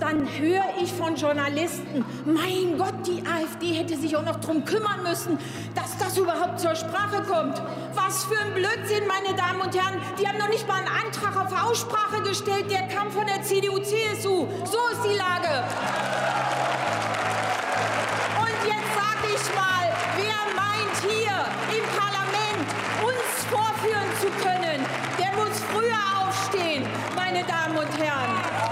dann höre ich von Journalisten, mein Gott, die AfD hätte sich auch noch darum kümmern müssen, dass das überhaupt zur Sprache kommt. Was für ein Blödsinn, meine Damen und Herren. Die haben noch nicht mal einen Antrag auf Aussprache gestellt, der kam von der CDU-CSU. So ist die Lage. Und jetzt sage ich mal, wer meint hier im Parlament uns vorführen zu können, der muss früher aufstehen, meine Damen und Herren.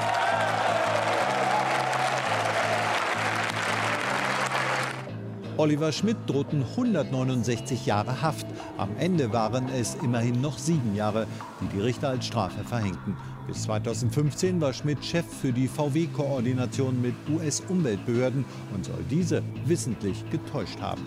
Oliver Schmidt drohten 169 Jahre Haft. Am Ende waren es immerhin noch sieben Jahre, die die Richter als Strafe verhängten. Bis 2015 war Schmidt Chef für die VW-Koordination mit US-Umweltbehörden und soll diese wissentlich getäuscht haben.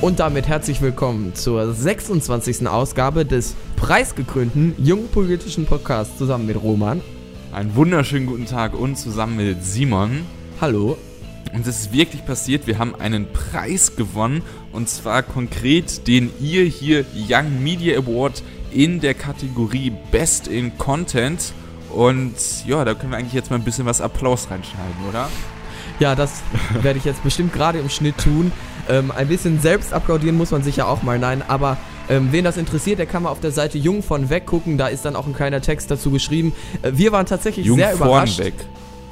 Und damit herzlich willkommen zur 26. Ausgabe des preisgekrönten jungen politischen Podcasts zusammen mit Roman. Einen wunderschönen guten Tag und zusammen mit Simon. Hallo. Und es ist wirklich passiert, wir haben einen Preis gewonnen und zwar konkret den ihr hier Young Media Award in der Kategorie Best in Content. Und ja, da können wir eigentlich jetzt mal ein bisschen was Applaus reinschneiden, oder? Ja, das werde ich jetzt bestimmt gerade im Schnitt tun. Ähm, ein bisschen selbst applaudieren muss man sich ja auch mal, nein, aber ähm, wen das interessiert, der kann mal auf der Seite Jung von Weg gucken, da ist dann auch ein kleiner Text dazu geschrieben. Äh, wir waren tatsächlich Jung sehr überrascht. Weg.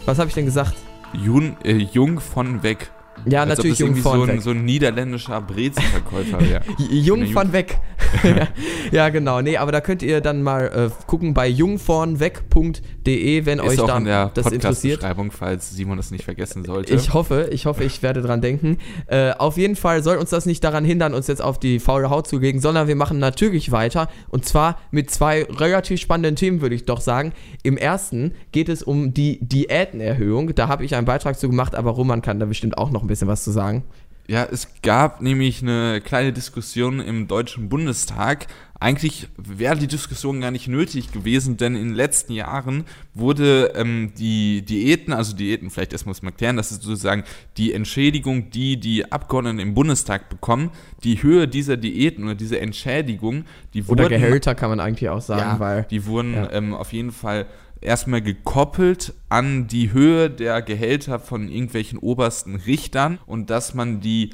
Was habe ich denn gesagt? Jung, äh, Jung von Weg. Ja, Als natürlich Jung von so ein, Weg. so ein niederländischer Brezelverkäufer wäre. Jung von weg. ja, genau. Nee, aber da könnt ihr dann mal äh, gucken bei jungvornweg.de, wenn euch Ist auch da in der das interessiert. Podcast-Beschreibung, falls Simon das nicht vergessen sollte. Ich hoffe, ich hoffe, ich werde dran denken. Äh, auf jeden Fall soll uns das nicht daran hindern, uns jetzt auf die faule Haut zu legen, sondern wir machen natürlich weiter. Und zwar mit zwei relativ spannenden Themen, würde ich doch sagen. Im ersten geht es um die Diätenerhöhung. Da habe ich einen Beitrag zu gemacht, aber Roman kann da bestimmt auch noch ein bisschen was zu sagen. Ja, es gab nämlich eine kleine Diskussion im Deutschen Bundestag. Eigentlich wäre die Diskussion gar nicht nötig gewesen, denn in den letzten Jahren wurde ähm, die Diäten, also Diäten, vielleicht erstmal muss man erklären, das ist sozusagen die Entschädigung, die die Abgeordneten im Bundestag bekommen. Die Höhe dieser Diäten oder dieser Entschädigung, die Oder wurden Gehälter kann man eigentlich auch sagen, ja, weil. die wurden ja. ähm, auf jeden Fall erstmal gekoppelt an die Höhe der Gehälter von irgendwelchen obersten Richtern und dass man die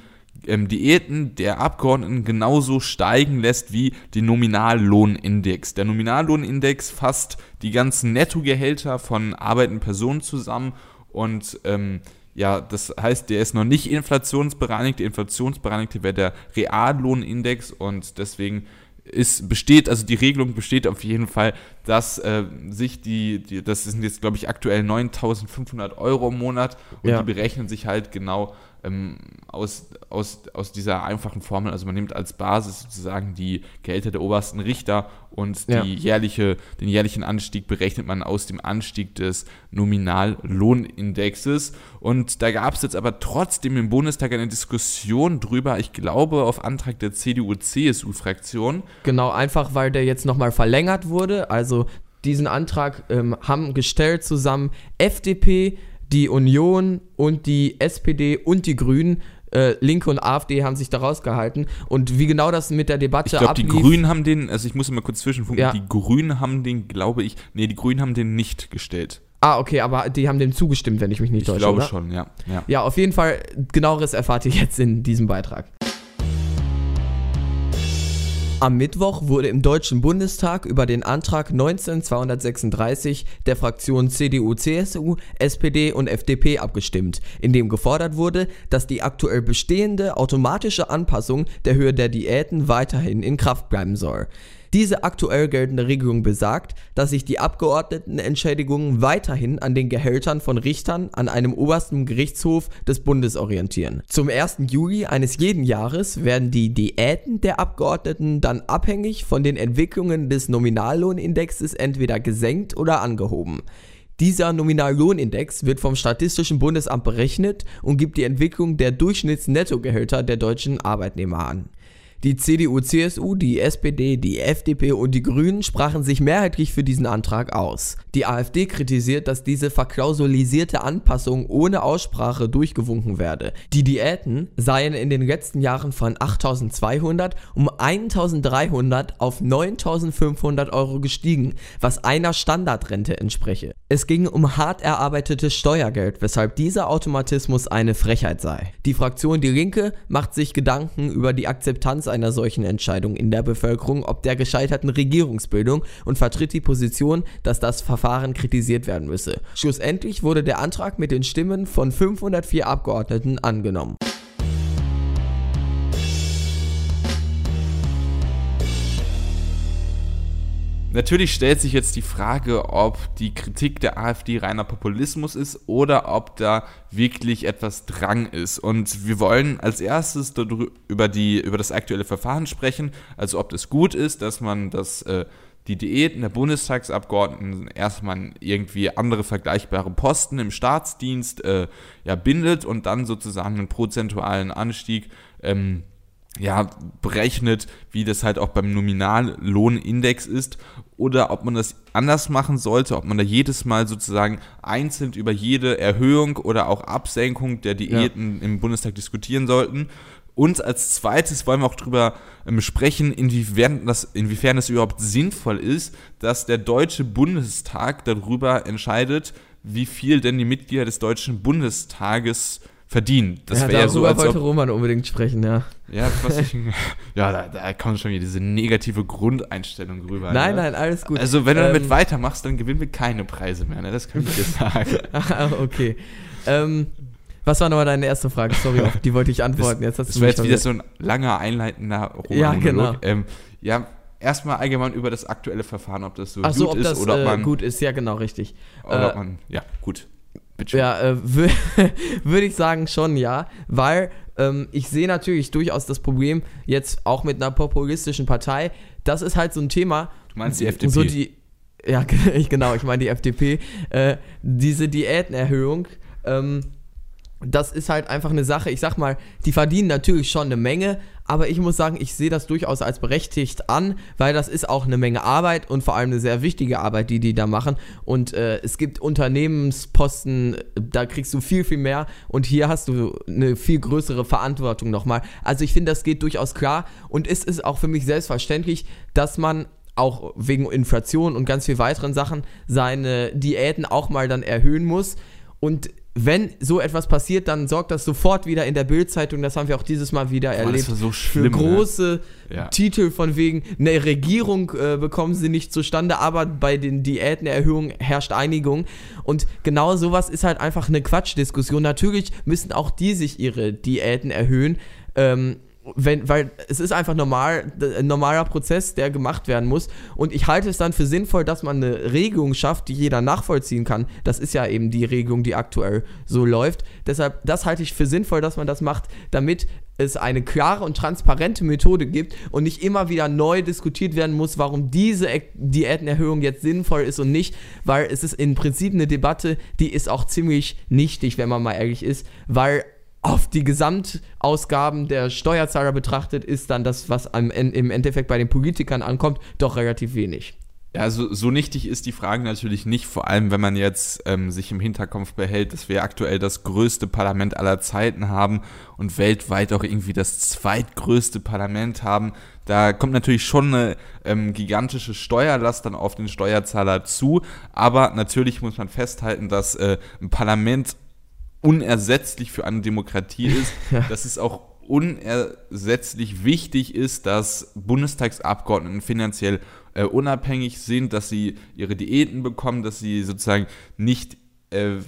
ähm, Diäten der Abgeordneten genauso steigen lässt wie den Nominallohnindex. Der Nominallohnindex fasst die ganzen Nettogehälter von arbeitenden Personen zusammen und ähm, ja, das heißt, der ist noch nicht inflationsbereinigt. Der inflationsbereinigte wäre der Reallohnindex und deswegen ist, besteht, also die Regelung besteht auf jeden Fall, dass äh, sich die, die, das sind jetzt glaube ich aktuell 9.500 Euro im Monat und Ja. die berechnen sich halt genau ähm, aus, aus, aus dieser einfachen Formel. Also man nimmt als Basis sozusagen die Gehälter der obersten Richter und die Ja. jährliche, den jährlichen Anstieg berechnet man aus dem Anstieg des Nominallohnindexes. Und da gab es jetzt aber trotzdem im Bundestag eine Diskussion drüber, ich glaube auf Antrag der CDU-CSU-Fraktion. Genau, einfach weil der jetzt nochmal verlängert wurde. Also diesen Antrag ähm, haben gestellt zusammen FDP, die Union und die SPD und die Grünen. Äh, Linke und AfD haben sich da rausgehalten. Und wie genau das mit der Debatte Ich glaube, die Grünen haben den, also ich muss mal kurz zwischenfunken, Ja. die Grünen haben den, glaube ich, nee, die Grünen haben den nicht gestellt. Ah, okay, aber die haben dem zugestimmt, wenn ich mich nicht Ich täusche. glaube oder? schon, ja. ja. Ja, auf jeden Fall, genaueres erfahrt ihr jetzt in diesem Beitrag. Am Mittwoch wurde im Deutschen Bundestag über den Antrag 19236 der Fraktionen CDU, CSU, SPD und FDP abgestimmt, in dem gefordert wurde, dass die aktuell bestehende automatische Anpassung der Höhe der Diäten weiterhin in Kraft bleiben soll. Diese aktuell geltende Regelung besagt, dass sich die Abgeordnetenentschädigungen weiterhin an den Gehältern von Richtern an einem obersten Gerichtshof des Bundes orientieren. Zum 1. Juli eines jeden Jahres werden die Diäten der Abgeordneten dann abhängig von den Entwicklungen des Nominallohnindexes entweder gesenkt oder angehoben. Dieser Nominallohnindex wird vom Statistischen Bundesamt berechnet und gibt die Entwicklung der Durchschnittsnettogehälter der deutschen Arbeitnehmer an. Die CDU, CSU, die SPD, die FDP und die Grünen sprachen sich mehrheitlich für diesen Antrag aus. Die AfD kritisiert, dass diese verklausulisierte Anpassung ohne Aussprache durchgewunken werde. Die Diäten seien in den letzten Jahren von 8200 um 1300 auf 9500 Euro gestiegen, was einer Standardrente entspreche. Es ging um hart erarbeitetes Steuergeld, weshalb dieser Automatismus eine Frechheit sei. Die Fraktion Die Linke macht sich Gedanken über die Akzeptanz einer solchen Entscheidung in der Bevölkerung ob der gescheiterten Regierungsbildung und vertritt die Position, dass das Verfahren kritisiert werden müsse. Schlussendlich wurde der Antrag mit den Stimmen von 504 Abgeordneten angenommen. Natürlich stellt sich jetzt die Frage, ob die Kritik der AfD reiner Populismus ist oder ob da wirklich etwas Drang ist. Und wir wollen als erstes über, die, über das aktuelle Verfahren sprechen, also ob das gut ist, dass man das, äh, die Diäten der Bundestagsabgeordneten erstmal irgendwie andere vergleichbare Posten im Staatsdienst äh, ja, bindet und dann sozusagen einen prozentualen Anstieg ähm, ja, berechnet, wie das halt auch beim Nominallohnindex ist, oder ob man das anders machen sollte, ob man da jedes Mal sozusagen einzeln über jede Erhöhung oder auch Absenkung der Diäten ja. im Bundestag diskutieren sollten. Und als zweites wollen wir auch darüber ähm, sprechen, inwiefern das, inwiefern es überhaupt sinnvoll ist, dass der Deutsche Bundestag darüber entscheidet, wie viel denn die Mitglieder des Deutschen Bundestages verdienen. Das ja, wäre ja so, als wollte ob, Roman unbedingt sprechen, ja. Ja, was ich, ja da, da kommt schon wieder diese negative Grundeinstellung rüber. Nein, ne? nein, alles gut. Also wenn du ähm, damit weitermachst, dann gewinnen wir keine Preise mehr, ne? das kann ich dir sagen. ah, okay. Ähm, was war nochmal deine erste Frage? Sorry, auf die wollte ich antworten. Jetzt das war jetzt wieder so ein langer, einleitender Roman Ja, genau. Ähm, ja, erstmal allgemein über das aktuelle Verfahren, ob das so Ach so, gut ob ist das, oder ob äh, man... gut ist, ja genau, richtig. Oder äh, ob man, ja, gut. Ja, äh, würde ich sagen schon ja, weil ähm, ich sehe natürlich durchaus das Problem jetzt auch mit einer populistischen Partei. Das ist halt so ein Thema. Du meinst die FDP? So die, ja, genau, ich meine die FDP. Äh, diese Diätenerhöhung. Ähm, das ist halt einfach eine Sache. Ich sag mal, die verdienen natürlich schon eine Menge, aber ich muss sagen, ich sehe das durchaus als berechtigt an, weil das ist auch eine Menge Arbeit und vor allem eine sehr wichtige Arbeit, die die da machen. Und äh, es gibt Unternehmensposten, da kriegst du viel, viel mehr und hier hast du eine viel größere Verantwortung nochmal. Also ich finde, das geht durchaus klar und es ist auch für mich selbstverständlich, dass man auch wegen Inflation und ganz viel weiteren Sachen seine Diäten auch mal dann erhöhen muss. Und wenn so etwas passiert, dann sorgt das sofort wieder in der Bildzeitung, das haben wir auch dieses Mal wieder Boah, erlebt, so schlimm, für ne? große ne? ja. Titel von wegen, eine Regierung äh, bekommen sie nicht zustande, aber bei den Diätenerhöhungen herrscht Einigung. Und genau sowas ist halt einfach eine Quatschdiskussion. Natürlich müssen auch die sich ihre Diäten erhöhen. Ähm, wenn, weil es ist einfach normal, ein normaler Prozess, der gemacht werden muss. Und ich halte es dann für sinnvoll, dass man eine Regelung schafft, die jeder nachvollziehen kann. Das ist ja eben die Regelung, die aktuell so läuft. Deshalb, das halte ich für sinnvoll, dass man das macht, damit es eine klare und transparente Methode gibt und nicht immer wieder neu diskutiert werden muss, warum diese Diätenerhöhung jetzt sinnvoll ist und nicht, weil es ist im Prinzip eine Debatte, die ist auch ziemlich nichtig, wenn man mal ehrlich ist, weil auf die Gesamtausgaben der Steuerzahler betrachtet, ist dann das, was am, im Endeffekt bei den Politikern ankommt, doch relativ wenig. Ja, so, so nichtig ist die Frage natürlich nicht, vor allem wenn man jetzt ähm, sich im Hinterkopf behält, dass wir aktuell das größte Parlament aller Zeiten haben und weltweit auch irgendwie das zweitgrößte Parlament haben. Da kommt natürlich schon eine ähm, gigantische Steuerlast dann auf den Steuerzahler zu, aber natürlich muss man festhalten, dass äh, ein Parlament unersetzlich für eine Demokratie ist, dass es auch unersetzlich wichtig ist, dass Bundestagsabgeordneten finanziell äh, unabhängig sind, dass sie ihre Diäten bekommen, dass sie sozusagen nicht äh,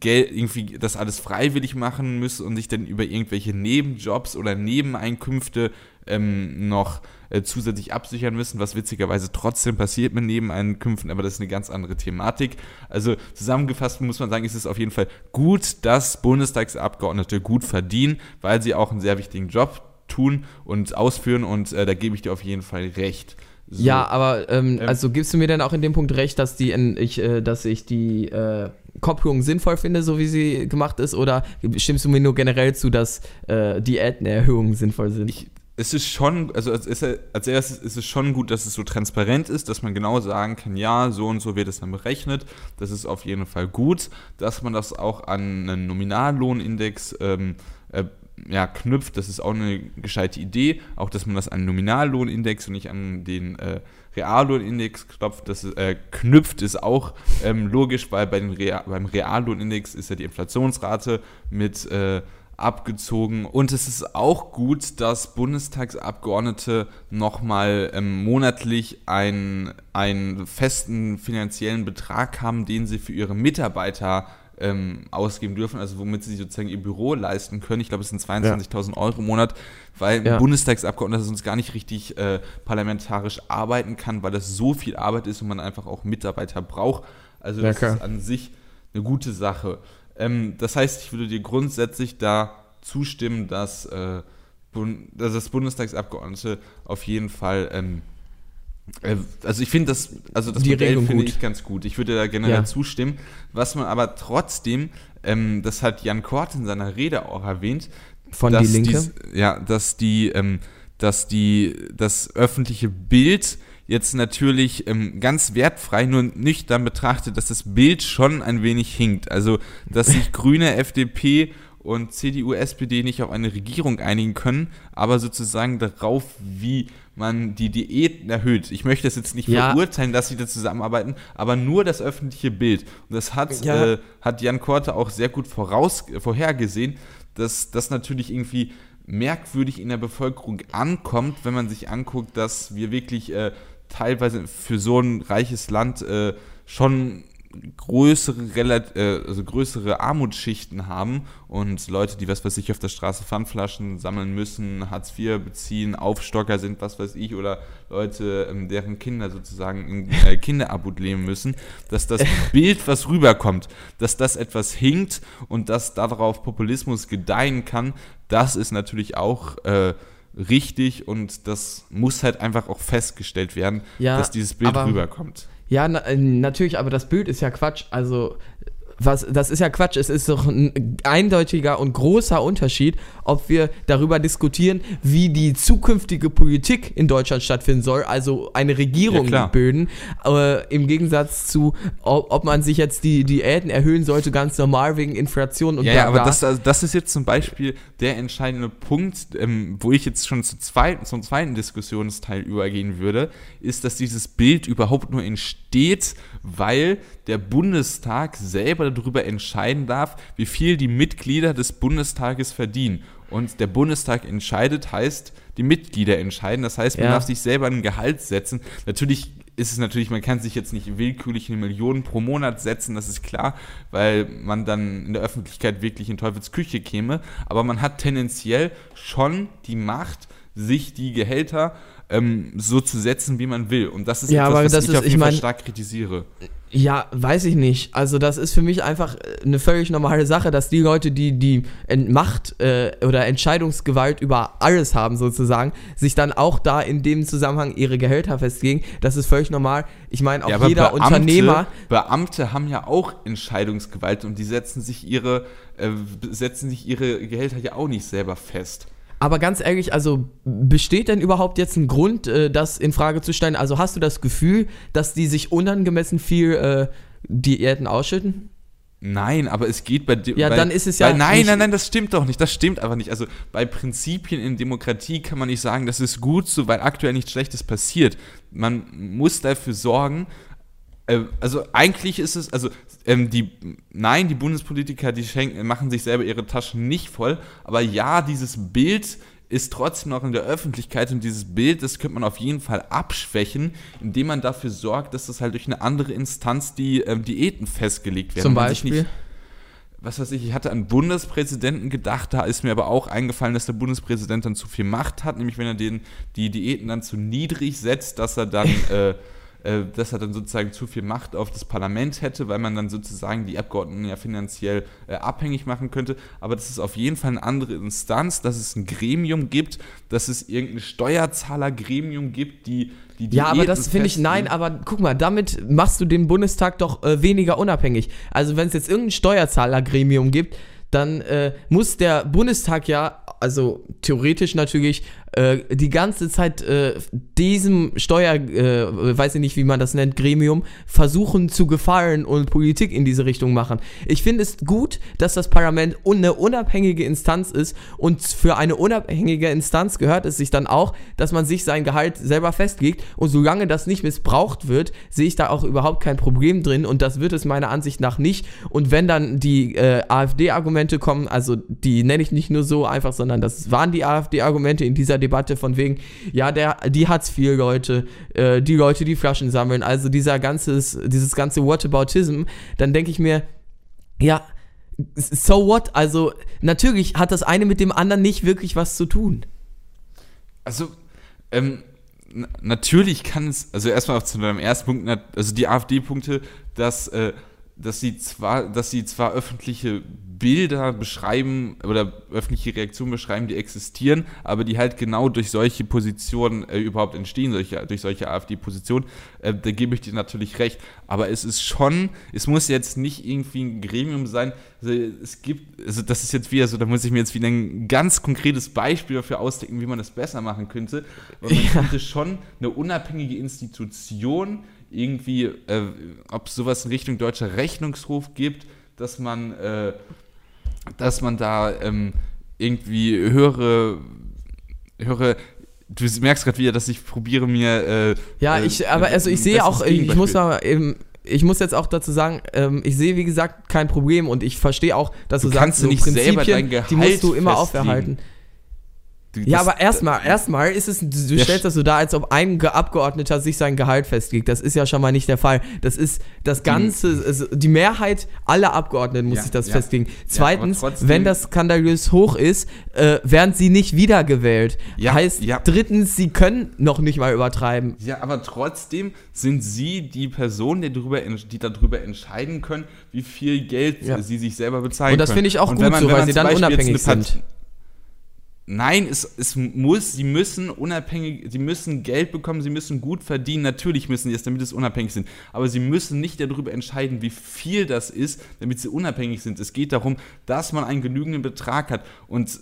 Geld irgendwie das alles freiwillig machen müssen und sich dann über irgendwelche Nebenjobs oder Nebeneinkünfte ähm, noch äh, zusätzlich absichern müssen, was witzigerweise trotzdem passiert mit Nebeneinkünften, aber das ist eine ganz andere Thematik. Also zusammengefasst muss man sagen, ist es auf jeden Fall gut, dass Bundestagsabgeordnete gut verdienen, weil sie auch einen sehr wichtigen Job tun und ausführen und äh, da gebe ich dir auf jeden Fall recht. So. Ja, aber ähm, ähm, also gibst du mir denn auch in dem Punkt recht, dass die, ich, äh, dass ich die äh, Kopplung sinnvoll finde, so wie sie gemacht ist, oder stimmst du mir nur generell zu, dass äh, Diätenerhöhungen sinnvoll sind? Ich, es ist schon, also als, als erstes ist es schon gut, dass es so transparent ist, dass man genau sagen kann, ja, so und so wird es dann berechnet. Das ist auf jeden Fall gut, dass man das auch an einen Nominallohnindex ähm, äh, ja, knüpft. Das ist auch eine gescheite Idee. Auch, dass man das an einen Nominallohnindex und nicht an den äh, Reallohnindex knüpft, das äh, knüpft, ist auch ähm, logisch, weil bei den Real, beim Reallohnindex ist ja die Inflationsrate mit äh, abgezogen. Und es ist auch gut, dass Bundestagsabgeordnete nochmal ähm, monatlich einen festen finanziellen Betrag haben, den sie für ihre Mitarbeiter ähm, ausgeben dürfen, also womit sie sozusagen ihr Büro leisten können. Ich glaube, es sind 22.000 ja. Euro im Monat, weil ja. ein Bundestagsabgeordneter sonst gar nicht richtig äh, parlamentarisch arbeiten kann, weil das so viel Arbeit ist und man einfach auch Mitarbeiter braucht. Also das ja, ist an sich eine gute Sache. Ähm, das heißt, ich würde dir grundsätzlich da zustimmen, dass, äh, dass das Bundestagsabgeordnete auf jeden Fall ähm, äh, also ich finde das, also das Die Modell finde ich ganz gut. Ich würde da generell ja. zustimmen. Was man aber trotzdem, ähm, das hat Jan Kort in seiner Rede auch erwähnt, von die Linke, die, ja, dass die, ähm, dass die, das öffentliche Bild jetzt natürlich ähm, ganz wertfrei nur nüchtern betrachtet, dass das Bild schon ein wenig hinkt. Also, dass sich Grüne, FDP und CDU, SPD nicht auf eine Regierung einigen können, aber sozusagen darauf, wie man die Diäten erhöht. Ich möchte das jetzt nicht ja. verurteilen, dass sie da zusammenarbeiten, aber nur das öffentliche Bild. Und das hat, ja. äh, hat Jan Korte auch sehr gut voraus, vorhergesehen, dass das natürlich irgendwie merkwürdig in der Bevölkerung ankommt, wenn man sich anguckt, dass wir wirklich äh, teilweise für so ein reiches Land äh, schon größere, äh, also größere Armutsschichten haben und Leute, die was weiß ich auf der Straße Pfandflaschen sammeln müssen, Hartz IV beziehen, Aufstocker sind, was weiß ich, oder Leute, ähm, deren Kinder sozusagen in äh, Kinderarmut leben müssen, dass das Bild, was rüberkommt, dass das etwas hinkt und dass darauf Populismus gedeihen kann, das ist natürlich auch äh, richtig und das muss halt einfach auch festgestellt werden, ja, dass dieses Bild rüberkommt. Ja, na, äh, natürlich, aber das Bild ist ja Quatsch. Also was, das ist ja Quatsch. Es ist doch ein eindeutiger und großer Unterschied, ob wir darüber diskutieren, wie die zukünftige Politik in Deutschland stattfinden soll, also eine Regierung ja, bilden, äh, im Gegensatz zu, ob, ob, man sich jetzt die Diäten erhöhen sollte, ganz normal wegen Inflation und Ja, ja aber das, also das ist jetzt zum Beispiel der entscheidende Punkt, ähm, wo ich jetzt schon zu zweiten, zum zweiten Diskussionsteil übergehen würde, ist, dass dieses Bild überhaupt nur entsteht, weil der Bundestag selber darüber entscheiden darf, wie viel die Mitglieder des Bundestages verdienen. Und der Bundestag entscheidet, heißt, die Mitglieder entscheiden. Das heißt, man ja. darf sich selber ein Gehalt setzen. Natürlich ist es natürlich, man kann sich jetzt nicht willkürlich eine Million pro Monat setzen, das ist klar, weil man dann in der Öffentlichkeit wirklich in Teufels Küche käme. Aber man hat tendenziell schon die Macht, sich die Gehälter ähm, so zu setzen, wie man will. Und das ist ja, etwas, was das ich ist, auf jeden ich Fall stark kritisiere. Ja, weiß ich nicht. Also das ist für mich einfach eine völlig normale Sache, dass die Leute, die die Macht äh, oder Entscheidungsgewalt über alles haben sozusagen, sich dann auch da in dem Zusammenhang ihre Gehälter festlegen. Das ist völlig normal. Ich meine, auch ja, jeder Beamte, Unternehmer... Beamte haben ja auch Entscheidungsgewalt und die setzen sich ihre, äh, setzen sich ihre Gehälter ja auch nicht selber fest. Aber ganz ehrlich, also besteht denn überhaupt jetzt ein Grund, äh, das in Frage zu stellen? Also hast du das Gefühl, dass die sich unangemessen viel äh, Diäten ausschütten? Nein, aber es geht bei Ja, bei, dann ist es ja. Bei, nein, nein, nein, das stimmt doch nicht. Das stimmt einfach nicht. Also bei Prinzipien in Demokratie kann man nicht sagen, das ist gut so, weil aktuell nichts Schlechtes passiert. Man muss dafür sorgen, äh, also eigentlich ist es, also ähm, die, nein, die Bundespolitiker, die schenken, machen sich selber ihre Taschen nicht voll, aber ja, dieses Bild ist trotzdem noch in der Öffentlichkeit und dieses Bild, das könnte man auf jeden Fall abschwächen, indem man dafür sorgt, dass das halt durch eine andere Instanz die ähm, Diäten festgelegt werden. Zum Beispiel? Nicht, was weiß ich, ich hatte an Bundespräsidenten gedacht, da ist mir aber auch eingefallen, dass der Bundespräsident dann zu viel Macht hat, nämlich wenn er den, die Diäten dann zu niedrig setzt, dass er dann äh, äh, dass er dann sozusagen zu viel Macht auf das Parlament hätte, weil man dann sozusagen die Abgeordneten ja finanziell äh, abhängig machen könnte. Aber das ist auf jeden Fall eine andere Instanz, dass es ein Gremium gibt, dass es irgendein Steuerzahlergremium gibt, die die ja, aber das finde ich, nein, aber guck mal, damit machst du den Bundestag doch äh, weniger unabhängig. Also wenn es jetzt irgendein Steuerzahlergremium gibt, dann äh, muss der Bundestag ja, also theoretisch natürlich, äh, die ganze Zeit äh, diesem Steuer, äh, weiß ich nicht, wie man das nennt, Gremium, versuchen zu gefallen und Politik in diese Richtung machen. Ich finde es gut, dass das Parlament eine unabhängige Instanz ist und für eine unabhängige Instanz gehört es sich dann auch, dass man sich sein Gehalt selber festlegt und solange das nicht missbraucht wird, sehe ich da auch überhaupt kein Problem drin und das wird es meiner Ansicht nach nicht und wenn dann die äh, AfD-Argumente kommen, also die nenne ich nicht nur so einfach, sondern das waren die AfD-Argumente in dieser Debatte von wegen, ja, der, die Hartz-IV-Leute, äh, die Leute, die Flaschen sammeln, also dieser ganzes, dieses ganze Whataboutism, dann denke ich mir, ja, so what? Also natürlich hat das eine mit dem anderen nicht wirklich was zu tun. Also, ähm, natürlich kann es, also erstmal zu deinem ersten Punkt, also die AfD-Punkte, dass, äh, dass sie zwar, dass sie zwar öffentliche Bilder beschreiben oder öffentliche Reaktionen beschreiben, die existieren, aber die halt genau durch solche Positionen äh, überhaupt entstehen, solche, durch solche AfD-Positionen, äh, da gebe ich dir natürlich recht. Aber es ist schon, es muss jetzt nicht irgendwie ein Gremium sein. Also es gibt, also das ist jetzt wieder so, da muss ich mir jetzt wieder ein ganz konkretes Beispiel dafür ausdenken, wie man das besser machen könnte. Aber man ja. könnte schon eine unabhängige Institution irgendwie, äh, ob es sowas in Richtung deutscher Rechnungshof gibt, dass man äh, dass man da ähm, irgendwie höhere, höhere du merkst gerade wieder, dass ich probiere mir. Äh, ja, ich, äh, aber also ich sehe auch, ich muss mal eben. Ich muss jetzt auch dazu sagen, ähm, ich sehe wie gesagt kein Problem und ich verstehe auch, dass du, du sagst, so nicht selber dein Gehalt die musst du immer festlegen. auferhalten. Du, ja, aber erstmal, erstmal ist es, du stellst das so dar, als ob ein Abgeordneter sich sein Gehalt festlegt. Das ist ja schon mal nicht der Fall. Das ist das Ganze, also die Mehrheit aller Abgeordneten muss ja, sich das ja. festlegen. Zweitens, ja, wenn das skandalös hoch ist, äh, werden sie nicht wiedergewählt. Ja, heißt, drittens, sie können noch nicht mal übertreiben. Ja, aber trotzdem sind sie die Person, die darüber, die darüber entscheiden können, wie viel Geld sie sich selber bezahlen können. Und das finde ich auch gut man, so, weil sie dann unabhängig sind. Nein, es, es muss, sie müssen unabhängig, sie müssen Geld bekommen, sie müssen gut verdienen, natürlich müssen sie es, damit sie unabhängig sind. Aber sie müssen nicht darüber entscheiden, wie viel das ist, damit sie unabhängig sind. Es geht darum, dass man einen genügenden Betrag hat. Und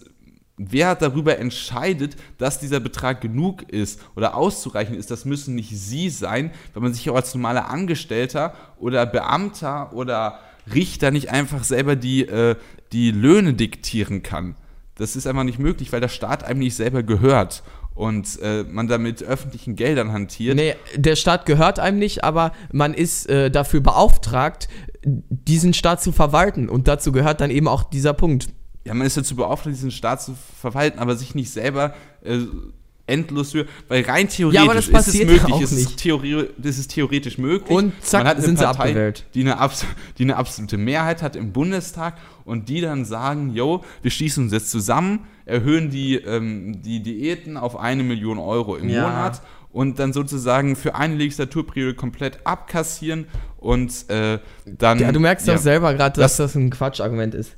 wer darüber entscheidet, dass dieser Betrag genug ist oder auszureichend ist, das müssen nicht sie sein, weil man sich auch als normaler Angestellter oder Beamter oder Richter nicht einfach selber die, äh, die Löhne diktieren kann. Das ist einfach nicht möglich, weil der Staat einem nicht selber gehört und äh, man da mit öffentlichen Geldern hantiert. Nee, der Staat gehört einem nicht, aber man ist äh, dafür beauftragt, diesen Staat zu verwalten und dazu gehört dann eben auch dieser Punkt. Ja, man ist dazu beauftragt, diesen Staat zu verwalten, aber sich nicht selber äh, endlos für, weil rein theoretisch ja, ist es möglich, ist es, Theorie, ist es theoretisch möglich. Und zack, Man hat sind Partei, sie abgewählt. Die eine, die eine absolute Mehrheit hat im Bundestag und die dann sagen, yo, wir schließen uns jetzt zusammen, erhöhen die, ähm, die Diäten auf eine Million Euro im ja. Monat und dann sozusagen für eine Legislaturperiode komplett abkassieren und äh, dann... Ja, du merkst ja, doch selber gerade, dass das, das ein Quatschargument ist.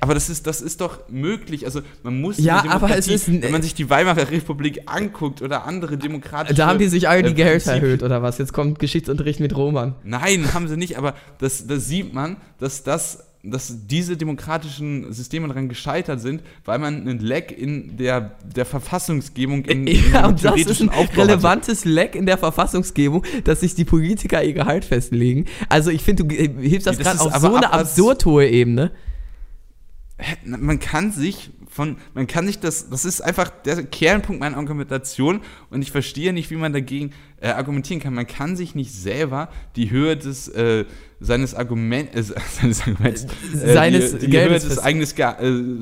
Aber das ist, das ist doch möglich. Also man muss ja, aber es ist, wenn man sich die Weimarer Republik anguckt oder andere demokratische. Da haben die sich alle die äh, Gehälter erhöht oder was? Jetzt kommt Geschichtsunterricht mit Roman. Nein, haben sie nicht. Aber das, das sieht man, dass das dass diese demokratischen Systeme daran gescheitert sind, weil man einen Leck in der, der Verfassungsgebung in, ja, und das ist ein relevantes Leck in der Verfassungsgebung, dass sich die Politiker ihr Gehalt festlegen. Also ich finde, du hilfst das, das gerade auf so eine absurd hohe Ebene man kann sich von, man kann sich das, das ist einfach der Kernpunkt meiner Argumentation und ich verstehe nicht, wie man dagegen äh, argumentieren kann. Man kann sich nicht selber die Höhe des, äh, seines Argument, äh, seines Arguments, äh, seines die, die Höhe des, eigenes, äh,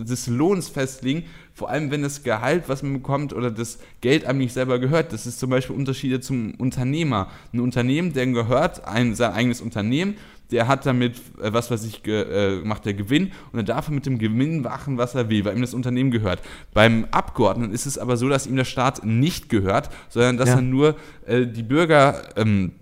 des Lohns festlegen, vor allem wenn das Gehalt, was man bekommt oder das Geld einem nicht selber gehört. Das ist zum Beispiel Unterschiede zum Unternehmer. Ein Unternehmen, der gehört ein, sein eigenes Unternehmen, der hat damit, äh, was weiß ich, äh, macht der Gewinn und er darf mit dem Gewinn machen, was er will, weil ihm das Unternehmen gehört. Beim Abgeordneten ist es aber so, dass ihm der Staat nicht gehört, sondern dass ja. er nur äh, die Bürger ähm,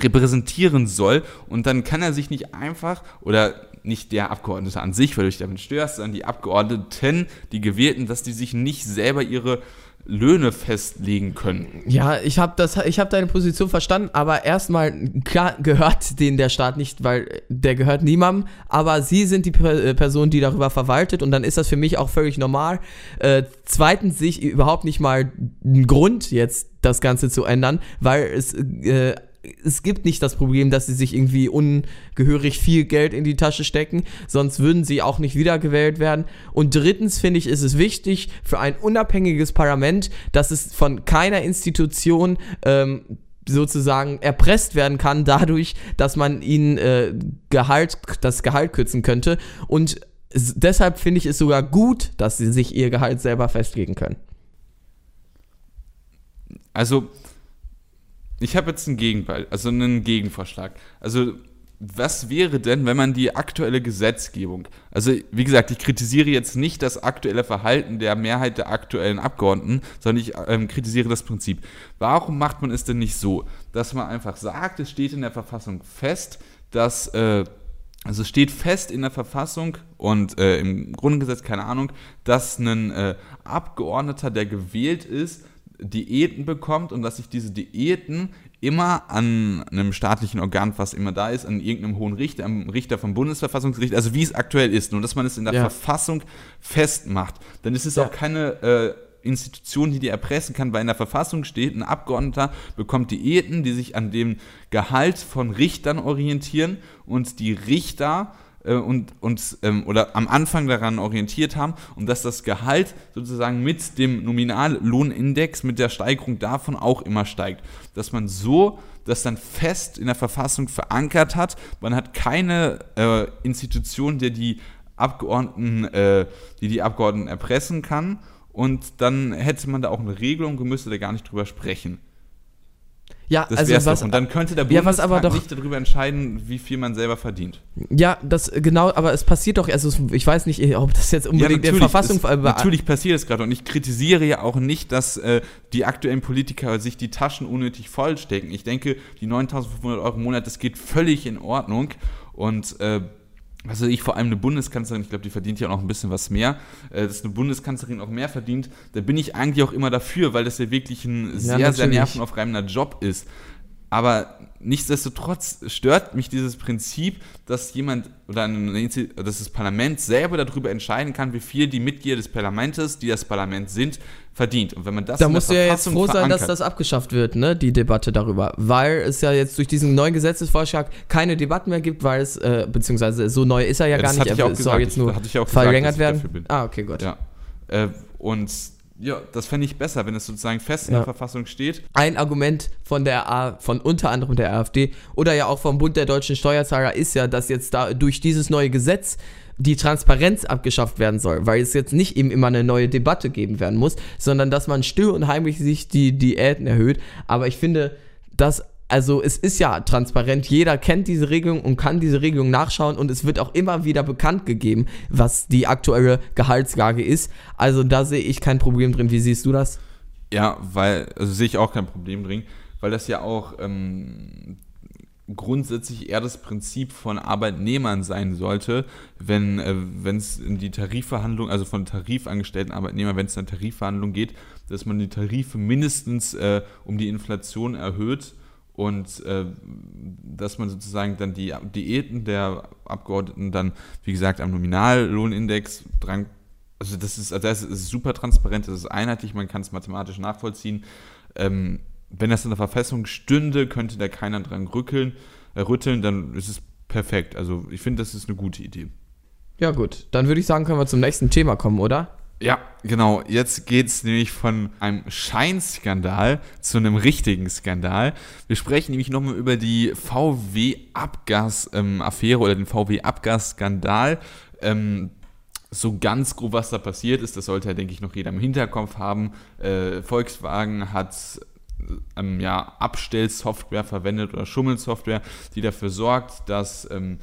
repräsentieren soll und dann kann er sich nicht einfach oder nicht der Abgeordnete an sich, weil du dich damit störst, sondern die Abgeordneten, die Gewählten, dass die sich nicht selber ihre Löhne festlegen können. Ja, ich habe das, ich habe deine Position verstanden, aber erstmal klar gehört den der Staat nicht, weil der gehört niemandem. Aber sie sind die äh, Person, die darüber verwaltet und dann ist das für mich auch völlig normal. Äh, zweitens sehe ich überhaupt nicht mal einen Grund jetzt das Ganze zu ändern, weil es äh, es gibt nicht das Problem, dass sie sich irgendwie ungehörig viel Geld in die Tasche stecken, sonst würden sie auch nicht wiedergewählt werden. Und drittens finde ich, ist es wichtig für ein unabhängiges Parlament, dass es von keiner Institution ähm, sozusagen erpresst werden kann, dadurch, dass man ihnen äh, Gehalt, das Gehalt kürzen könnte. Und deshalb finde ich es sogar gut, dass sie sich ihr Gehalt selber festlegen können. Also ich habe jetzt einen Gegenball, also einen Gegenvorschlag. Also was wäre denn, wenn man die aktuelle Gesetzgebung, also wie gesagt, ich kritisiere jetzt nicht das aktuelle Verhalten der Mehrheit der aktuellen Abgeordneten, sondern ich ähm, kritisiere das Prinzip. Warum macht man es denn nicht so, dass man einfach sagt, es steht in der Verfassung fest, dass, äh, also es steht fest in der Verfassung und äh, im Grundgesetz, keine Ahnung, dass ein äh, Abgeordneter, der gewählt ist, Diäten bekommt und dass sich diese Diäten immer an einem staatlichen Organ, was immer da ist, an irgendeinem hohen Richter, am Richter vom Bundesverfassungsgericht, also wie es aktuell ist, nur dass man es in der ja. Verfassung festmacht. Dann ist es ja. auch keine äh, Institution, die dir erpressen kann, weil in der Verfassung steht, ein Abgeordneter bekommt Diäten, die sich an dem Gehalt von Richtern orientieren und die Richter äh, und uns ähm, oder am Anfang daran orientiert haben und dass das Gehalt sozusagen mit dem Nominallohnindex, mit der Steigerung davon auch immer steigt. Dass man so das dann fest in der Verfassung verankert hat. Man hat keine äh, Institution, der die Abgeordneten, äh, die die Abgeordneten erpressen kann. Und dann hätte man da auch eine Regelung und müsste da gar nicht drüber sprechen. Ja, das also was, doch. Und dann könnte der Bundestag ja, was aber doch, nicht darüber entscheiden, wie viel man selber verdient. Ja, das genau, aber es passiert doch, also ich weiß nicht, ob das jetzt unbedingt ja, der Verfassung... Ist, natürlich passiert es gerade und ich kritisiere ja auch nicht, dass äh, die aktuellen Politiker sich die Taschen unnötig vollstecken. Ich denke, die 9.500 Euro im Monat, das geht völlig in Ordnung und... Äh, also ich vor allem eine Bundeskanzlerin, ich glaube, die verdient ja auch noch ein bisschen was mehr, äh, dass eine Bundeskanzlerin auch mehr verdient, da bin ich eigentlich auch immer dafür, weil das ja wirklich ein sehr, ja, sehr nervenaufreibender Job ist. Aber nichtsdestotrotz stört mich dieses Prinzip, dass jemand oder eine, dass das Parlament selber darüber entscheiden kann, wie viel die Mitglieder des Parlaments, die das Parlament sind, verdient. Und wenn man das da musst du ja jetzt froh sein, dass das abgeschafft wird, ne, die Debatte darüber, weil es ja jetzt durch diesen neuen Gesetzesvorschlag keine Debatten mehr gibt, weil es äh, beziehungsweise so neu ist er ja, ja gar nicht, er soll jetzt nur verlängert werden. Ah, okay, gut. Ja. Äh, und ja, das fände ich besser, wenn es sozusagen fest in ja. der Verfassung steht. Ein Argument von der A, von unter anderem der AfD oder ja auch vom Bund der deutschen Steuerzahler ist ja, dass jetzt da durch dieses neue Gesetz die Transparenz abgeschafft werden soll, weil es jetzt nicht eben immer eine neue Debatte geben werden muss, sondern dass man still und heimlich sich die Diäten erhöht. Aber ich finde, dass also es ist ja transparent, jeder kennt diese Regelung und kann diese Regelung nachschauen und es wird auch immer wieder bekannt gegeben, was die aktuelle Gehaltslage ist. Also da sehe ich kein Problem drin. Wie siehst du das? Ja, weil, also sehe ich auch kein Problem drin, weil das ja auch ähm, grundsätzlich eher das Prinzip von Arbeitnehmern sein sollte, wenn äh, es in die Tarifverhandlung, also von tarifangestellten Arbeitnehmern, wenn es in Tarifverhandlung geht, dass man die Tarife mindestens äh, um die Inflation erhöht und äh, dass man sozusagen dann die Diäten der Abgeordneten dann, wie gesagt, am Nominallohnindex dran, also das ist, also das ist super transparent, das ist einheitlich, man kann es mathematisch nachvollziehen. Ähm, wenn das in der Verfassung stünde, könnte da keiner dran rückeln, äh, rütteln, dann ist es perfekt. Also ich finde, das ist eine gute Idee. Ja gut, dann würde ich sagen, können wir zum nächsten Thema kommen, oder? Ja, genau. Jetzt geht es nämlich von einem Scheinskandal zu einem richtigen Skandal. Wir sprechen nämlich nochmal über die VW-Abgas-Affäre oder den VW-Abgas-Skandal. Ähm, so ganz grob, was da passiert ist, das sollte ja, denke ich, noch jeder im Hinterkopf haben. Äh, Volkswagen hat ähm, ja, Abstellsoftware verwendet oder Schummelsoftware, die dafür sorgt, dass ähm,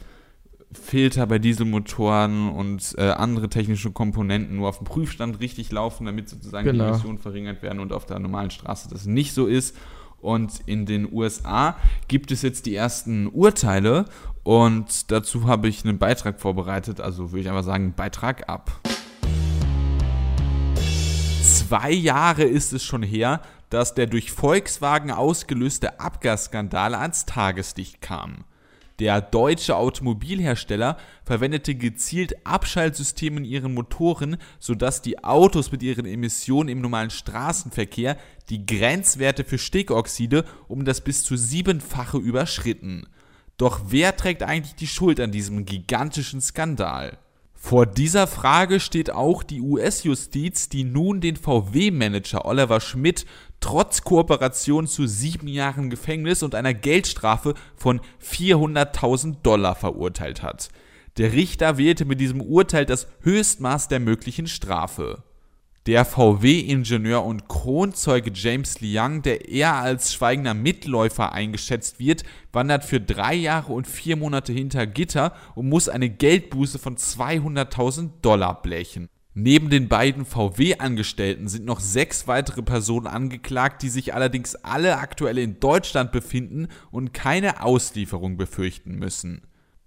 Filter bei Dieselmotoren und äh, andere technische Komponenten nur auf dem Prüfstand richtig laufen, damit sozusagen genau. die Emissionen verringert werden und auf der normalen Straße das nicht so ist. Und in den USA gibt es jetzt die ersten Urteile und dazu habe ich einen Beitrag vorbereitet, also würde ich einfach sagen, Beitrag ab. zwei Jahre ist es schon her, dass der durch Volkswagen ausgelöste Abgasskandal ans Tageslicht kam. Der deutsche Automobilhersteller verwendete gezielt Abschaltsysteme in ihren Motoren, sodass die Autos mit ihren Emissionen im normalen Straßenverkehr die Grenzwerte für Stickoxide um das bis zu siebenfache überschritten. Doch wer trägt eigentlich die Schuld an diesem gigantischen Skandal? Vor dieser Frage steht auch die US-Justiz, die nun den VW-Manager Oliver Schmidt trotz Kooperation zu sieben Jahren Gefängnis und einer Geldstrafe von 400.000 Dollar verurteilt hat. Der Richter wählte mit diesem Urteil das Höchstmaß der möglichen Strafe. Der VW-Ingenieur und Kronzeuge James Liang, der eher als schweigender Mitläufer eingeschätzt wird, wandert für drei Jahre und vier Monate hinter Gitter und muss eine Geldbuße von 200.000 Dollar blechen. Neben den beiden VW-Angestellten sind noch sechs weitere Personen angeklagt, die sich allerdings alle aktuell in Deutschland befinden und keine Auslieferung befürchten müssen.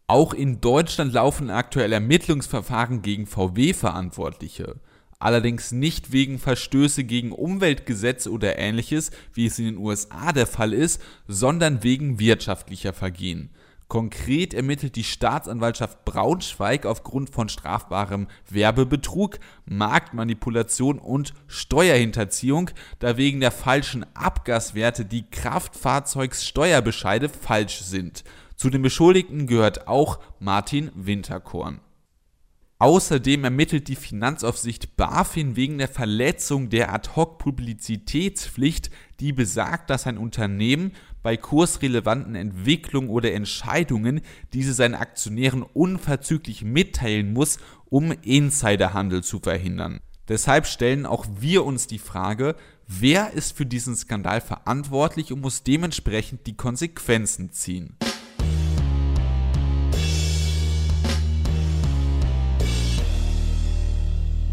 Auch in Deutschland laufen aktuell Ermittlungsverfahren gegen VW-Verantwortliche allerdings nicht wegen Verstöße gegen Umweltgesetze oder ähnliches, wie es in den USA der Fall ist, sondern wegen wirtschaftlicher Vergehen. Konkret ermittelt die Staatsanwaltschaft Braunschweig aufgrund von strafbarem Werbebetrug, Marktmanipulation und Steuerhinterziehung, da wegen der falschen Abgaswerte die Kraftfahrzeugssteuerbescheide falsch sind. Zu den Beschuldigten gehört auch Martin Winterkorn. Außerdem ermittelt die Finanzaufsicht BaFin wegen der Verletzung der Ad-hoc-Publizitätspflicht, die besagt, dass ein Unternehmen bei kursrelevanten Entwicklungen oder Entscheidungen diese seinen Aktionären unverzüglich mitteilen muss, um Insiderhandel zu verhindern. Deshalb stellen auch wir uns die Frage, wer ist für diesen Skandal verantwortlich und muss dementsprechend die Konsequenzen ziehen.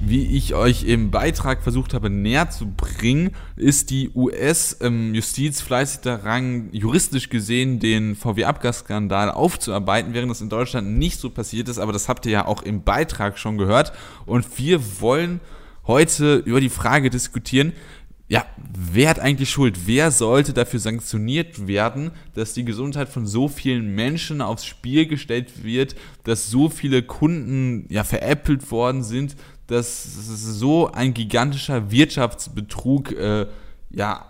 Wie ich euch im Beitrag versucht habe näher zu bringen, ist die US-Justiz fleißig daran, juristisch gesehen den VW-Abgasskandal aufzuarbeiten, während das in Deutschland nicht so passiert ist. Aber das habt ihr ja auch im Beitrag schon gehört. Und wir wollen heute über die Frage diskutieren, ja, wer hat eigentlich Schuld? Wer sollte dafür sanktioniert werden, dass die Gesundheit von so vielen Menschen aufs Spiel gestellt wird, dass so viele Kunden ja veräppelt worden sind, dass so ein gigantischer Wirtschaftsbetrug äh, ja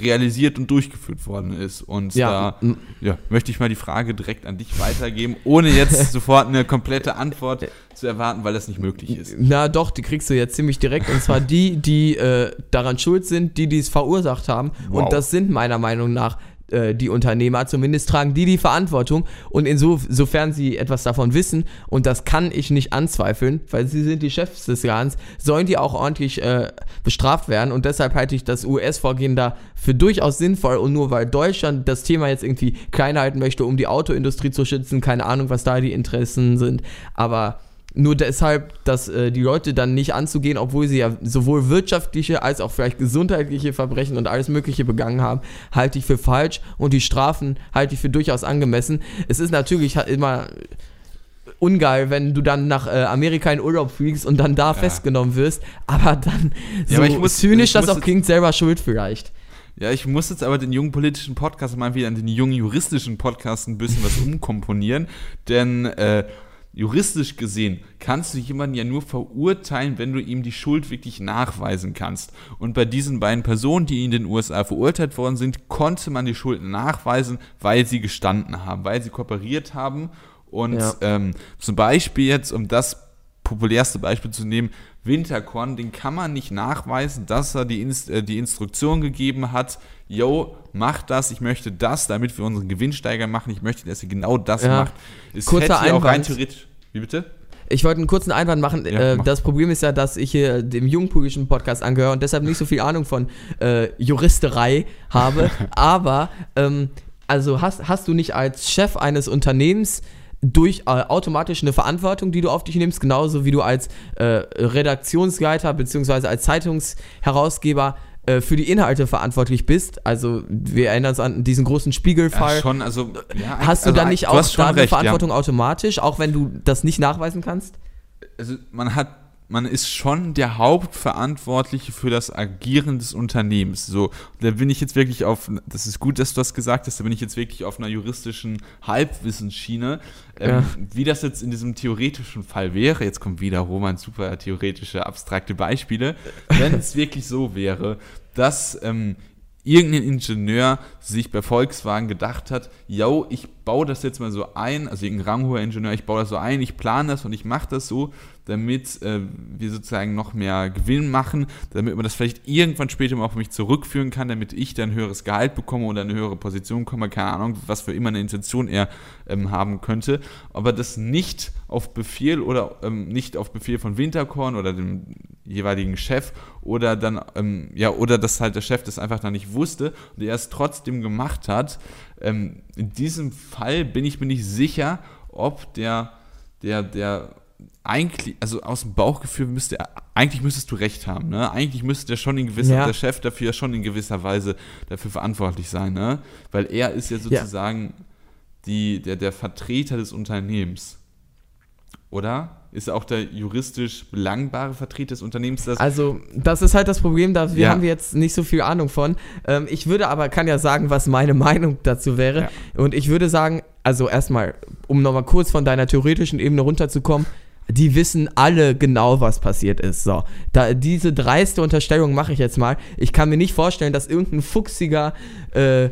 realisiert und durchgeführt worden ist. Und ja. da ja, möchte ich mal die Frage direkt an dich weitergeben, ohne jetzt sofort eine komplette Antwort zu erwarten, weil das nicht möglich ist. Na doch, die kriegst du jetzt ziemlich direkt. Und zwar die, die äh, daran schuld sind, die dies verursacht haben. Wow. Und das sind meiner Meinung nach äh, die Unternehmer, zumindest tragen die die Verantwortung und insofern sie etwas davon wissen und das kann ich nicht anzweifeln, weil sie sind die Chefs des Ladens, sollen die auch ordentlich äh, bestraft werden. Und deshalb halte ich das US-Vorgehen da für durchaus sinnvoll und nur weil Deutschland das Thema jetzt irgendwie klein halten möchte, um die Autoindustrie zu schützen, keine Ahnung, was da die Interessen sind, aber nur deshalb, dass äh, die Leute dann nicht anzugehen, obwohl sie ja sowohl wirtschaftliche als auch vielleicht gesundheitliche Verbrechen und alles Mögliche begangen haben, halte ich für falsch und die Strafen halte ich für durchaus angemessen. Es ist natürlich immer ungeil, wenn du dann nach äh, Amerika in Urlaub fliegst und dann da ja. festgenommen wirst, aber dann so ja, muss, zynisch das auch klingt, selber schuld vielleicht. Ja, ich muss jetzt aber den jungen politischen Podcast mal wieder an den jungen juristischen Podcast ein bisschen was umkomponieren, denn äh, juristisch gesehen kannst du jemanden ja nur verurteilen, wenn du ihm die Schuld wirklich nachweisen kannst. Und bei diesen beiden Personen, die in den USA verurteilt worden sind, konnte man die Schuld nachweisen, weil sie gestanden haben, weil sie kooperiert haben. Und ja. ähm, zum Beispiel jetzt, um das populärste Beispiel zu nehmen, Winterkorn, den kann man nicht nachweisen, dass er die, Inst äh, die Instruktion gegeben hat, yo, mach das, ich möchte das, damit wir unseren Gewinnsteiger machen, ich möchte, dass ihr genau das ja. macht. Es Kurzer hätte Einwand. auch rein theoretisch. Wie bitte? Ich wollte einen kurzen Einwand machen. Ja, äh, das Problem ist ja, dass ich hier dem jungpolitischen Podcast angehöre und deshalb nicht so viel Ahnung von äh, Juristerei habe. Aber ähm, also hast, hast du nicht als Chef eines Unternehmens durch äh, automatisch eine Verantwortung, die du auf dich nimmst, genauso wie du als äh, Redaktionsleiter bzw. als Zeitungsherausgeber äh, für die Inhalte verantwortlich bist. Also wir erinnern uns an diesen großen Spiegelfall. Ja, schon, also ja, hast du also, dann nicht auch da eine Verantwortung ja. automatisch, auch wenn du das nicht nachweisen kannst? Also man hat man ist schon der Hauptverantwortliche für das Agieren des Unternehmens. So, da bin ich jetzt wirklich auf, das ist gut, dass du das gesagt hast, da bin ich jetzt wirklich auf einer juristischen Halbwissensschiene. Ähm, ja. Wie das jetzt in diesem theoretischen Fall wäre, jetzt kommt wieder Roman super theoretische, abstrakte Beispiele, wenn es wirklich so wäre, dass ähm, irgendein Ingenieur sich bei Volkswagen gedacht hat, yo, ich baue das jetzt mal so ein, also irgendein ranghoher Ingenieur, ich baue das so ein, ich plane das und ich mache das so, damit äh, wir sozusagen noch mehr Gewinn machen, damit man das vielleicht irgendwann später mal auf mich zurückführen kann, damit ich dann ein höheres Gehalt bekomme oder eine höhere Position komme, keine Ahnung, was für immer eine Intention er ähm, haben könnte, aber das nicht auf Befehl oder ähm, nicht auf Befehl von Winterkorn oder dem jeweiligen Chef oder dann, ähm, ja, oder dass halt der Chef das einfach dann nicht wusste und er es trotzdem gemacht hat. Ähm, in diesem Fall bin ich mir nicht sicher, ob der, der, der eigentlich, also aus dem Bauchgefühl müsste er, eigentlich müsstest du recht haben, ne? Eigentlich müsste der schon in gewisser, ja. der Chef dafür schon in gewisser Weise dafür verantwortlich sein, ne? Weil er ist ja sozusagen ja. Die, der, der Vertreter des Unternehmens. Oder? ist auch der juristisch belangbare Vertreter des Unternehmens. Das also, das ist halt das Problem, da wir ja. haben jetzt nicht so viel Ahnung von. Ähm, ich würde aber, kann ja sagen, was meine Meinung dazu wäre. Ja. Und ich würde sagen, also erstmal, um nochmal kurz von deiner theoretischen Ebene runterzukommen, die wissen alle genau, was passiert ist. So, da, diese dreiste Unterstellung mache ich jetzt mal. Ich kann mir nicht vorstellen, dass irgendein fuchsiger äh,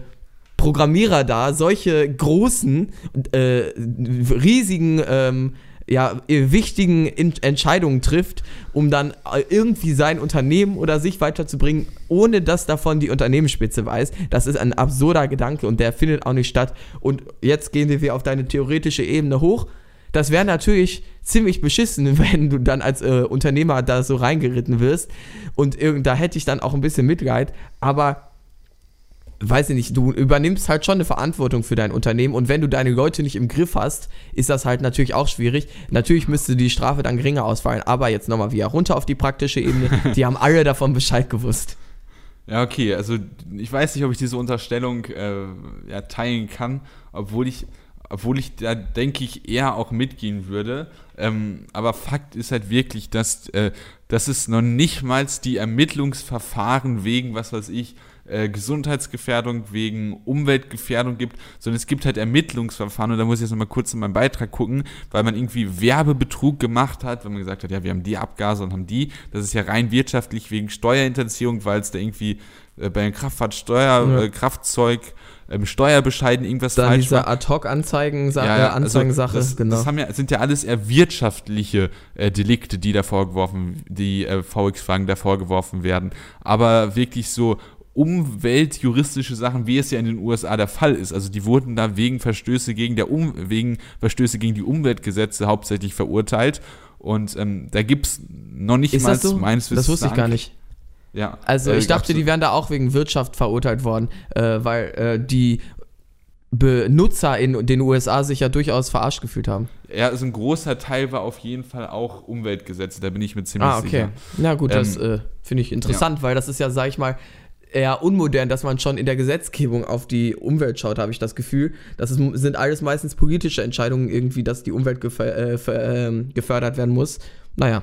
Programmierer da solche großen, äh, riesigen ähm, ja, wichtigen Entscheidungen trifft, um dann äh, irgendwie sein Unternehmen oder sich weiterzubringen, ohne dass davon die Unternehmensspitze weiß. Das ist ein absurder Gedanke und der findet auch nicht statt. Und jetzt gehen wir auf deine theoretische Ebene hoch. Das wäre natürlich ziemlich beschissen, wenn du dann als äh, Unternehmer da so reingeritten wirst. Und da hätte ich dann auch ein bisschen Mitleid. Aber weiß ich nicht, du übernimmst halt schon eine Verantwortung für dein Unternehmen und wenn du deine Leute nicht im Griff hast, ist das halt natürlich auch schwierig. Natürlich müsste die Strafe dann geringer ausfallen, aber jetzt nochmal wieder runter auf die praktische Ebene. Die haben alle davon Bescheid gewusst. Ja, okay, also ich weiß nicht, ob ich diese Unterstellung äh, ja, teilen kann, obwohl ich, obwohl ich da denke ich eher auch mitgehen würde. Ähm, aber Fakt ist halt wirklich, dass, äh, dass es noch nicht mal die Ermittlungsverfahren wegen, was weiß ich, äh, Gesundheitsgefährdung, wegen Umweltgefährdung gibt, sondern es gibt halt Ermittlungsverfahren und da muss ich jetzt nochmal kurz in meinen Beitrag gucken, weil man irgendwie Werbebetrug gemacht hat, wenn man gesagt hat, ja, wir haben die Abgase und haben die. Das ist ja rein wirtschaftlich wegen Steuerhinterziehung, weil es da irgendwie äh, bei den Kraftfahrtsteuer, ja. äh, Kraftzeug, ähm, Steuerbescheiden irgendwas Dann falsch diese Ad-Hoc-Anzeigen-Sache, ja, ja, also Anzeigensache, das, genau. Das haben ja, sind ja alles eher wirtschaftliche äh, Delikte, die da vorgeworfen, die äh, VX-Fragen da vorgeworfen werden. Aber wirklich so umweltjuristische Sachen, wie es ja in den USA der Fall ist. Also die wurden da wegen Verstöße gegen der um wegen Verstöße gegen die Umweltgesetze hauptsächlich verurteilt. Und ähm, da gibt es noch nicht ist mal so? meines Wissens. Das wusste ich gar nicht. Ja. Also ich äh, dachte, die wären da auch wegen Wirtschaft verurteilt worden, äh, weil äh, die Benutzer in den USA sich ja durchaus verarscht gefühlt haben. Ja, also ein großer Teil war auf jeden Fall auch Umweltgesetze, da bin ich mir ziemlich ah, okay. sicher. Na gut, ähm, das äh, finde ich interessant, ja. weil das ist ja, sag ich mal, eher unmodern, dass man schon in der Gesetzgebung auf die Umwelt schaut, habe ich das Gefühl. Das ist, sind alles meistens politische Entscheidungen irgendwie, dass die Umwelt äh, ähm, gefördert werden muss. Naja.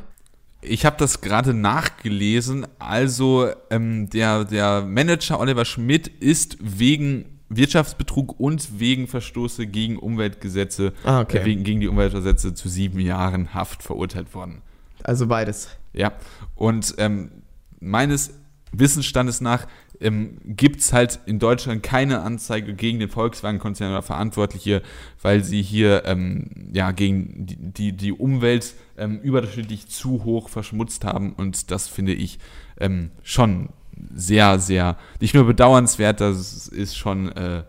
Ich habe das gerade nachgelesen. Also ähm, der, der Manager Oliver Schmidt ist wegen Wirtschaftsbetrug und wegen Verstoße gegen Umweltgesetze, ah, okay. äh, wegen, gegen die Umweltgesetze zu sieben Jahren Haft verurteilt worden. Also beides. Ja. Und ähm, meines Wissensstandes nach ähm, gibt es halt in Deutschland keine Anzeige gegen den Volkswagen-Konzern oder Verantwortliche, weil sie hier ähm, ja, gegen die, die, die Umwelt ähm, überdurchschnittlich zu hoch verschmutzt haben. Und das finde ich ähm, schon sehr, sehr, nicht nur bedauernswert, das ist schon. Äh,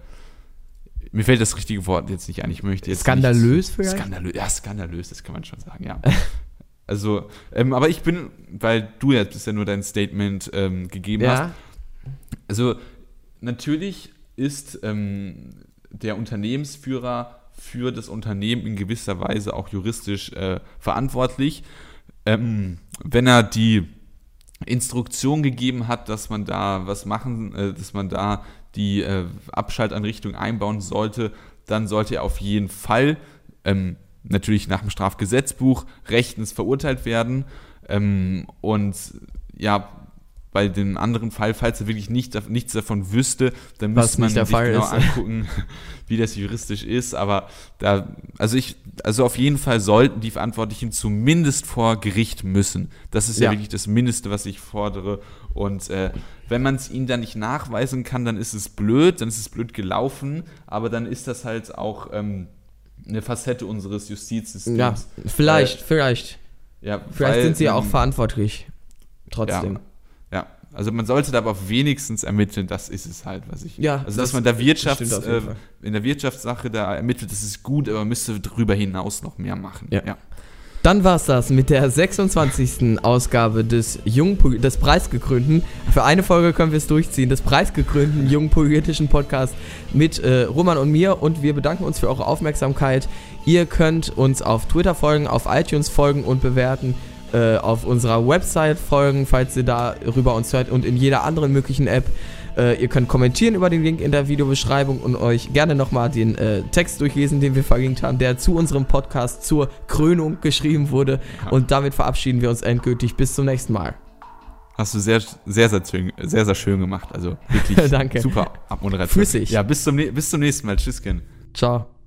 mir fällt das richtige Wort jetzt nicht ein. Ich möchte jetzt. Skandalös nicht, vielleicht? Skandalös, ja, skandalös, das kann man schon sagen, ja. Also, ähm, aber ich bin, weil du jetzt bisher nur dein Statement ähm, gegeben ja. hast. Also, natürlich ist ähm, der Unternehmensführer für das Unternehmen in gewisser Weise auch juristisch äh, verantwortlich. Ähm, wenn er die Instruktion gegeben hat, dass man da was machen, äh, dass man da die äh, Abschaltanrichtung einbauen sollte, dann sollte er auf jeden Fall ähm, natürlich nach dem Strafgesetzbuch rechtens verurteilt werden. Ähm, und ja, bei dem anderen Fall, falls er wirklich nicht, nichts davon wüsste, dann Was müsste man sich Fall genau ist. angucken, wie das juristisch ist. Aber da, also ich, also auf jeden Fall sollten die Verantwortlichen zumindest vor Gericht müssen. Das ist ja, Ja. wirklich das Mindeste, was ich fordere. Und äh, wenn man es ihnen dann nicht nachweisen kann, dann ist es blöd, dann ist es blöd gelaufen, aber dann ist das halt auch ähm, eine Facette unseres Justizsystems. Ja, vielleicht, vielleicht. Ja, Vielleicht weil, sind sie ja auch verantwortlich. Trotzdem. Ja, also man sollte da aber wenigstens ermitteln, das ist es halt, was ich. Ja, also dass das man da Wirtschafts, äh, in der Wirtschaftssache da ermittelt, das ist gut, aber man müsste darüber hinaus noch mehr machen. Ja. Dann war's das mit der 26. Ausgabe des jungen, des preisgekrönten, für eine Folge können wir es durchziehen, des preisgekrönten jungen politischen Podcasts mit äh, Roman und mir und wir bedanken uns für eure Aufmerksamkeit. Ihr könnt uns auf Twitter folgen, auf iTunes folgen und bewerten, äh, auf unserer Website folgen, falls ihr darüber uns hört und in jeder anderen möglichen App. Äh, ihr könnt kommentieren über den Link in der Videobeschreibung und euch gerne nochmal den äh, Text durchlesen, den wir verlinkt haben, der zu unserem Podcast zur Krönung geschrieben wurde. Und damit verabschieden wir uns endgültig. Bis zum nächsten Mal. Hast du sehr, sehr, sehr, schön- sehr, sehr schön gemacht. Also wirklich Danke. super Abmoderation. Flüssig. Ja, bis zum, bis zum nächsten Mal. Tschüss, Ken. Ciao.